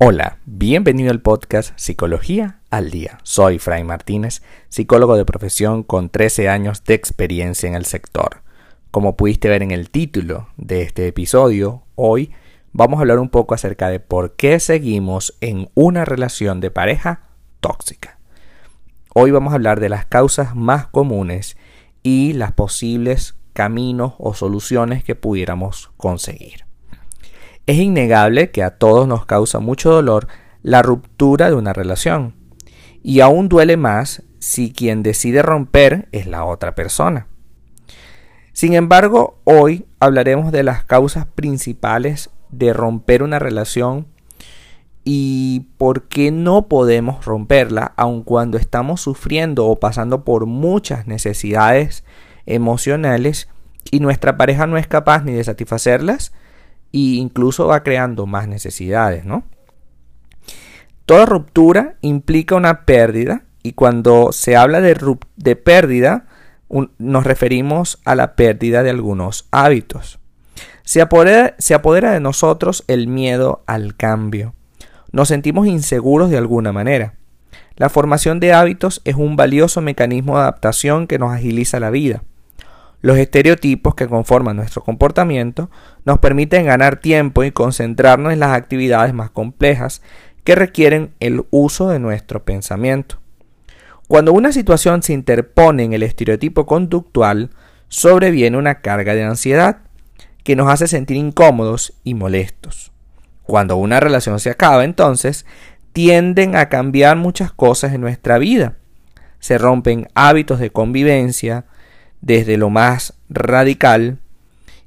Hola, bienvenido al podcast Psicología al Día. Soy Fray Martínez, psicólogo de profesión con 13 años de experiencia en el sector. Como pudiste ver en el título de este episodio, hoy vamos a hablar un poco acerca de por qué seguimos en una relación de pareja tóxica. Hoy vamos a hablar de las causas más comunes y las posibles caminos o soluciones que pudiéramos conseguir. Es innegable que a todos nos causa mucho dolor la ruptura de una relación. Y aún duele más si quien decide romper es la otra persona. Sin embargo, hoy hablaremos de las causas principales de romper una relación y por qué no podemos romperla aun cuando estamos sufriendo o pasando por muchas necesidades emocionales y nuestra pareja no es capaz ni de satisfacerlas incluso va creando más necesidades, ¿no? Toda ruptura implica una pérdida y cuando se habla de, pérdida nos referimos a la pérdida de algunos hábitos. Se apodera de nosotros el miedo al cambio. Nos sentimos inseguros de alguna manera. La formación de hábitos es un valioso mecanismo de adaptación que nos agiliza la vida. Los estereotipos que conforman nuestro comportamiento nos permiten ganar tiempo y concentrarnos en las actividades más complejas que requieren el uso de nuestro pensamiento. Cuando una situación se interpone en el estereotipo conductual, sobreviene una carga de ansiedad que nos hace sentir incómodos y molestos. Cuando una relación se acaba, entonces, tienden a cambiar muchas cosas en nuestra vida. Se rompen hábitos de convivencia, desde lo más radical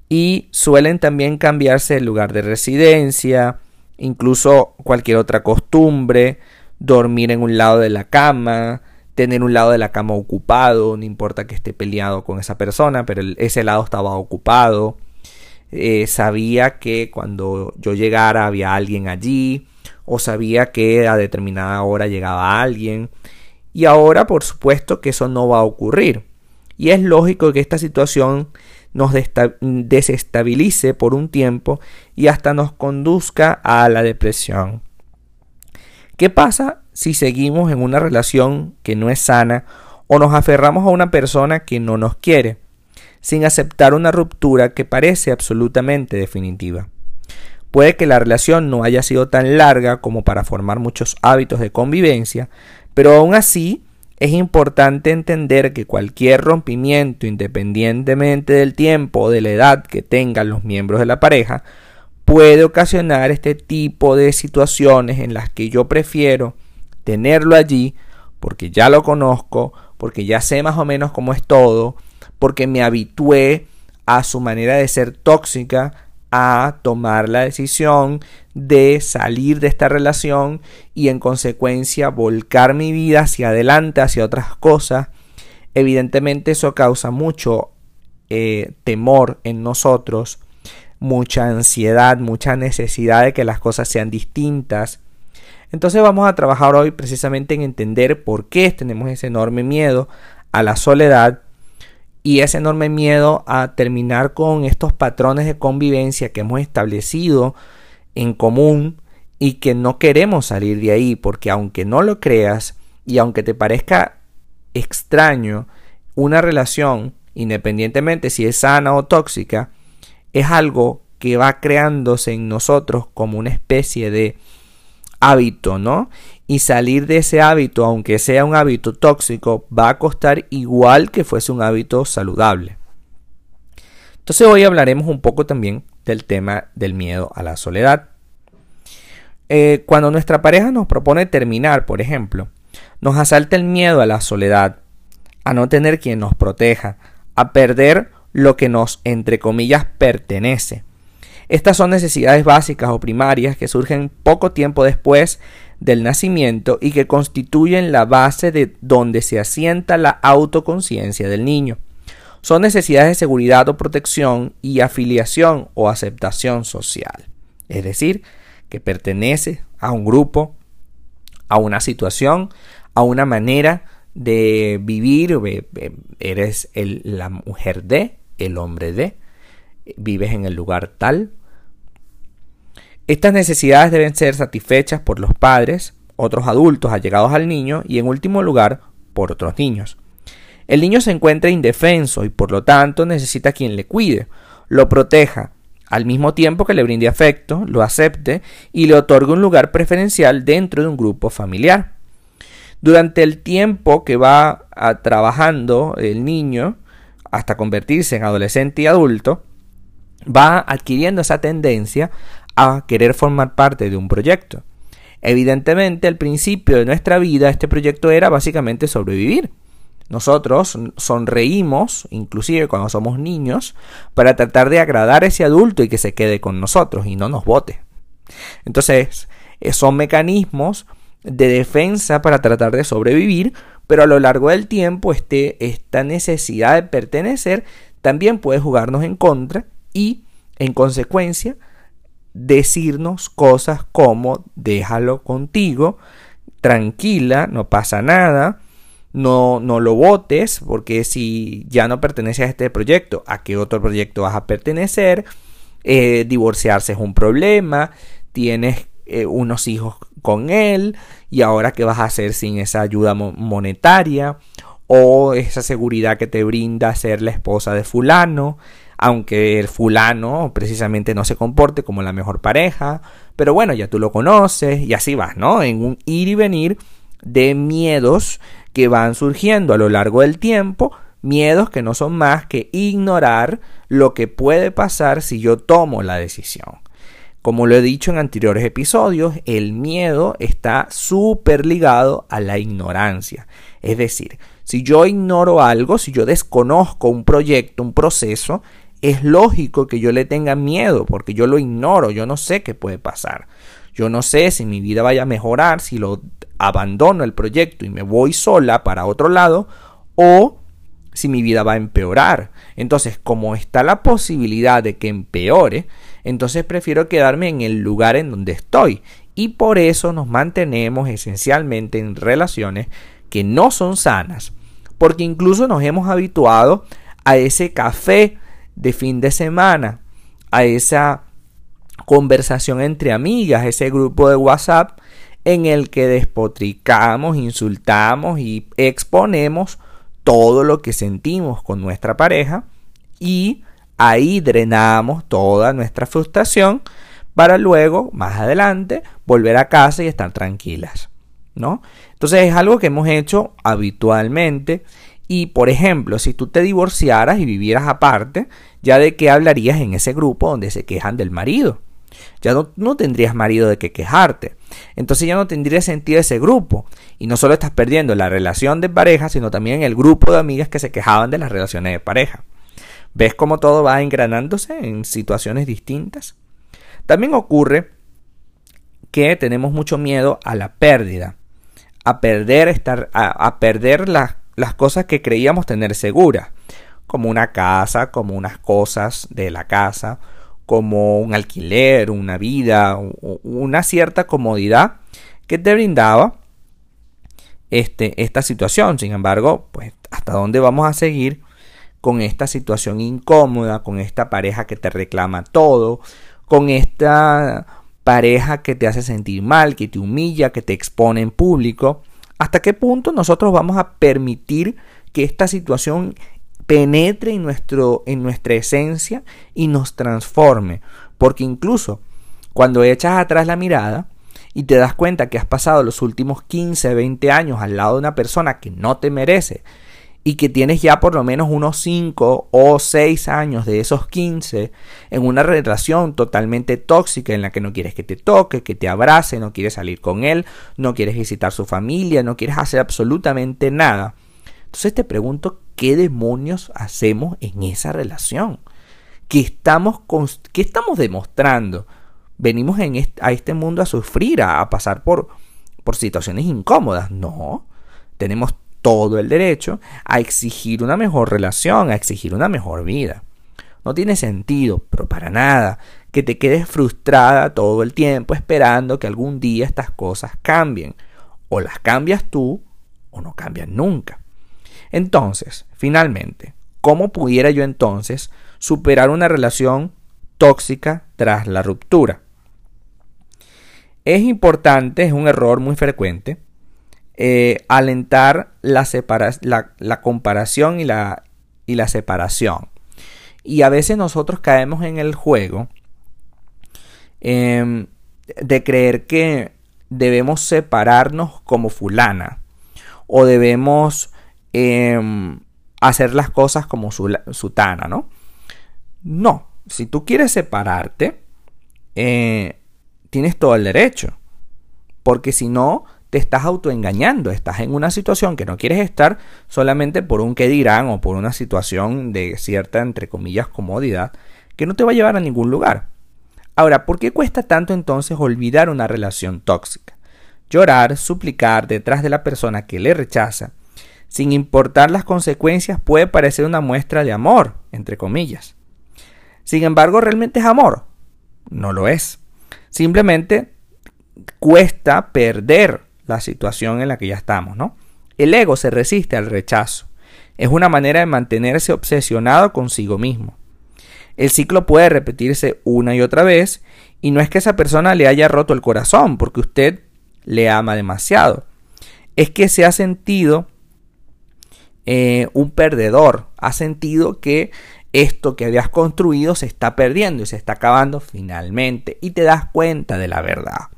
y suelen también cambiarse el lugar de residencia, incluso cualquier otra costumbre, dormir en un lado de la cama, tener un lado de la cama ocupado, no importa que esté peleado con esa persona, pero ese lado estaba ocupado. Eh, sabía que cuando yo llegara había alguien allí, o sabía que a determinada hora llegaba alguien. Y ahora, por supuesto, que eso no va a ocurrir. Y es lógico que esta situación nos desestabilice por un tiempo y hasta nos conduzca a la depresión. ¿Qué pasa si seguimos en una relación que no es sana o nos aferramos a una persona que no nos quiere, sin aceptar una ruptura que parece absolutamente definitiva? Puede que la relación no haya sido tan larga como para formar muchos hábitos de convivencia, pero aún así es importante entender que cualquier rompimiento, independientemente del tiempo o de la edad que tengan los miembros de la pareja, puede ocasionar este tipo de situaciones en las que yo prefiero tenerlo allí porque ya lo conozco, porque ya sé más o menos cómo es todo, porque me habitué a su manera de ser tóxica, a tomar la decisión de salir de esta relación y en consecuencia volcar mi vida hacia adelante, hacia otras cosas. Evidentemente eso causa mucho eh, temor en nosotros, mucha ansiedad, mucha necesidad de que las cosas sean distintas. Entonces vamos a trabajar hoy precisamente en entender por qué tenemos ese enorme miedo a la soledad y ese enorme miedo a terminar con estos patrones de convivencia que hemos establecido en común y que no queremos salir de ahí porque aunque no lo creas y aunque te parezca extraño una relación independientemente si es sana o tóxica es algo que va creándose en nosotros como una especie de hábito, ¿no? Y salir de ese hábito, aunque sea un hábito tóxico, va a costar igual que fuese un hábito saludable. Entonces hoy hablaremos un poco también del tema del miedo a la soledad. Eh, cuando nuestra pareja nos propone terminar, por ejemplo, nos asalta el miedo a la soledad, a no tener quien nos proteja, a perder lo que nos, entre comillas, pertenece. Estas son necesidades básicas o primarias que surgen poco tiempo después del nacimiento y que constituyen la base de donde se asienta la autoconciencia del niño. Son necesidades de seguridad o protección y afiliación o aceptación social. Es decir, que pertenece a un grupo, a una situación, a una manera de vivir. Eres la mujer de, el hombre de, vives en el lugar tal, Estas necesidades deben ser satisfechas por los padres, otros adultos allegados al niño y en último lugar por otros niños. El niño se encuentra indefenso y por lo tanto necesita quien le cuide, lo proteja, al mismo tiempo que le brinde afecto, lo acepte y le otorgue un lugar preferencial dentro de un grupo familiar. Durante el tiempo que va trabajando el niño, hasta convertirse en adolescente y adulto, va adquiriendo esa tendencia a querer formar parte de un proyecto. Evidentemente, al principio de nuestra vida, este proyecto era básicamente sobrevivir. Nosotros sonreímos, inclusive cuando somos niños, para tratar de agradar a ese adulto y que se quede con nosotros y no nos vote. Entonces, eh, son mecanismos de defensa para tratar de sobrevivir, pero a lo largo del tiempo este, esta necesidad de pertenecer también puede jugarnos en contra y, en consecuencia, decirnos cosas como déjalo contigo, tranquila, no pasa nada, no, no lo votes, porque si ya no perteneces a este proyecto, ¿a qué otro proyecto vas a pertenecer? Eh, divorciarse es un problema, tienes eh, unos hijos con él y ahora qué vas a hacer sin esa ayuda monetaria o esa seguridad que te brinda ser la esposa de fulano aunque el fulano precisamente no se comporte como la mejor pareja, pero bueno, ya tú lo conoces y así vas, ¿no? En un ir y venir de miedos que van surgiendo a lo largo del tiempo, miedos que no son más que ignorar lo que puede pasar si yo tomo la decisión. Como lo he dicho en anteriores episodios, el miedo está súper ligado a la ignorancia. Es decir, si yo ignoro algo, si yo desconozco un proyecto, un proceso, es lógico que yo le tenga miedo porque yo lo ignoro, yo no sé qué puede pasar. Yo no sé si mi vida vaya a mejorar, si lo abandono el proyecto y me voy sola para otro lado o si mi vida va a empeorar. Entonces, como está la posibilidad de que empeore, entonces prefiero quedarme en el lugar en donde estoy. Y por eso nos mantenemos esencialmente en relaciones que no son sanas. Porque incluso nos hemos habituado a ese café de fin de semana, a esa conversación entre amigas, ese grupo de WhatsApp en el que despotricamos, insultamos y exponemos todo lo que sentimos con nuestra pareja y ahí drenamos toda nuestra frustración para luego, más adelante, volver a casa y estar tranquilas, ¿no? Entonces es algo que hemos hecho habitualmente y, por ejemplo, si tú te divorciaras y vivieras aparte, ya de qué hablarías en ese grupo donde se quejan del marido. Ya no, no, tendrías marido de qué quejarte. Entonces ya no tendría sentido ese grupo. Y no solo estás perdiendo la relación de pareja, sino también el grupo de amigas que se quejaban de las relaciones de pareja. ¿Ves cómo todo va engranándose en situaciones distintas? También ocurre que tenemos mucho miedo a la pérdida, a perder, estar, a, a perder las las cosas que creíamos tener seguras, como una casa, como unas cosas de la casa, como un alquiler, una vida, una cierta comodidad que te brindaba este, esta situación. Sin embargo, pues hasta dónde vamos a seguir con esta situación incómoda, con esta pareja que te reclama todo, con esta pareja que te hace sentir mal, que te humilla, que te expone en público. ¿Hasta qué punto nosotros vamos a permitir que esta situación penetre en, nuestro, en nuestra esencia y nos transforme? Porque incluso cuando echas atrás la mirada y te das cuenta que has pasado los últimos 15, 20 años al lado de una persona que no te merece, y que tienes ya por lo menos unos 5 o 6 años de esos 15 en una relación totalmente tóxica en la que no quieres que te toque, que te abrace, no quieres salir con él, no quieres visitar su familia, no quieres hacer absolutamente nada. Entonces te pregunto, ¿qué demonios hacemos en esa relación? ¿Qué estamos, qué estamos demostrando? Venimos en a este mundo a sufrir, a, a pasar por, por situaciones incómodas. No, tenemos todo el derecho a exigir una mejor relación, a exigir una mejor vida. No tiene sentido, pero para nada, que te quedes frustrada todo el tiempo esperando que algún día estas cosas cambien. O las cambias tú o no cambian nunca. Entonces, finalmente, ¿cómo pudiera yo entonces superar una relación tóxica tras la ruptura? es importante, es un error muy frecuente, eh, alentar la, la, comparación y la, y la separación. Y a veces nosotros caemos en el juego em, de creer que debemos separarnos como fulana o debemos em, hacer las cosas como sutana, ¿no? No, si tú quieres separarte, eh, tienes todo el derecho. Porque si no, te estás autoengañando. Estás en una situación que no quieres estar solamente por un que dirán o por una situación de cierta, entre comillas, comodidad que no te va a llevar a ningún lugar. Ahora, ¿por qué cuesta tanto entonces olvidar una relación tóxica? Llorar, suplicar detrás de la persona que le rechaza, sin importar las consecuencias, puede parecer una muestra de amor, entre comillas. Sin embargo, ¿realmente es amor? No lo es. Simplemente cuesta perder la situación en la que ya estamos, ¿no? El ego se resiste al rechazo. Es una manera de mantenerse obsesionado consigo mismo. El ciclo puede repetirse una y otra vez y no es que esa persona le haya roto el corazón porque usted le ama demasiado. Es que se ha sentido eh, un perdedor, ha sentido que esto que habías construido se está perdiendo y se está acabando finalmente y te das cuenta de la verdad.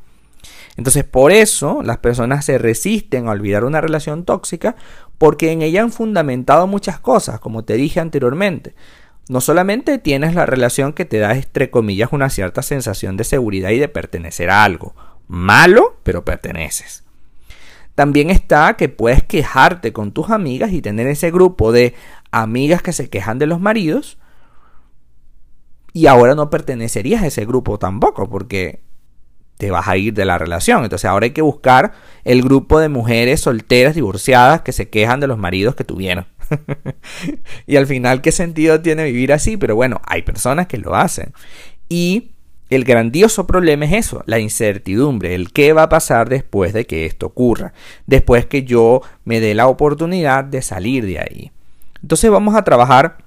Entonces por eso las personas se resisten a olvidar una relación tóxica porque en ella han fundamentado muchas cosas, como te dije anteriormente. No solamente tienes la relación que te da, entre comillas, una cierta sensación de seguridad y de pertenecer a algo. Malo, pero perteneces. También está que puedes quejarte con tus amigas y tener ese grupo de amigas que se quejan de los maridos. Y ahora no pertenecerías a ese grupo tampoco, porque te vas a ir de la relación. Entonces ahora hay que buscar el grupo de mujeres solteras, divorciadas, que se quejan de los maridos que tuvieron. y al final, ¿qué sentido tiene vivir así? Pero bueno, hay personas que lo hacen. Y el grandioso problema es eso, la incertidumbre, el qué va a pasar después de que esto ocurra, después que yo me dé la oportunidad de salir de ahí. Entonces vamos a trabajar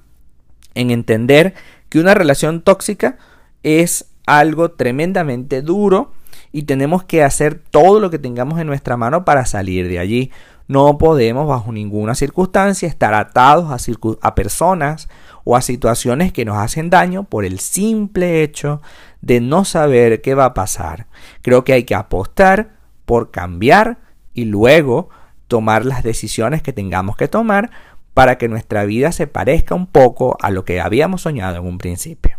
en entender que una relación tóxica es algo tremendamente duro y tenemos que hacer todo lo que tengamos en nuestra mano para salir de allí. No podemos bajo ninguna circunstancia estar atados a, a, personas o a situaciones que nos hacen daño por el simple hecho de no saber qué va a pasar. Creo que hay que apostar por cambiar y luego tomar las decisiones que tengamos que tomar para que nuestra vida se parezca un poco a lo que habíamos soñado en un principio.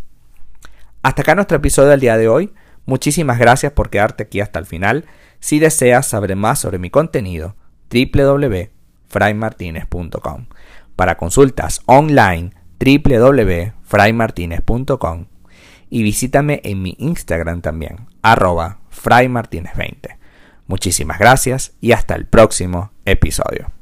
Hasta acá nuestro episodio del día de hoy. Muchísimas gracias por quedarte aquí hasta el final. Si deseas saber más sobre mi contenido, www.fraymartinez.com. Para consultas online, www.fraymartinez.com. Y visítame en mi Instagram también, arroba fraymartinez20. Muchísimas gracias y hasta el próximo episodio.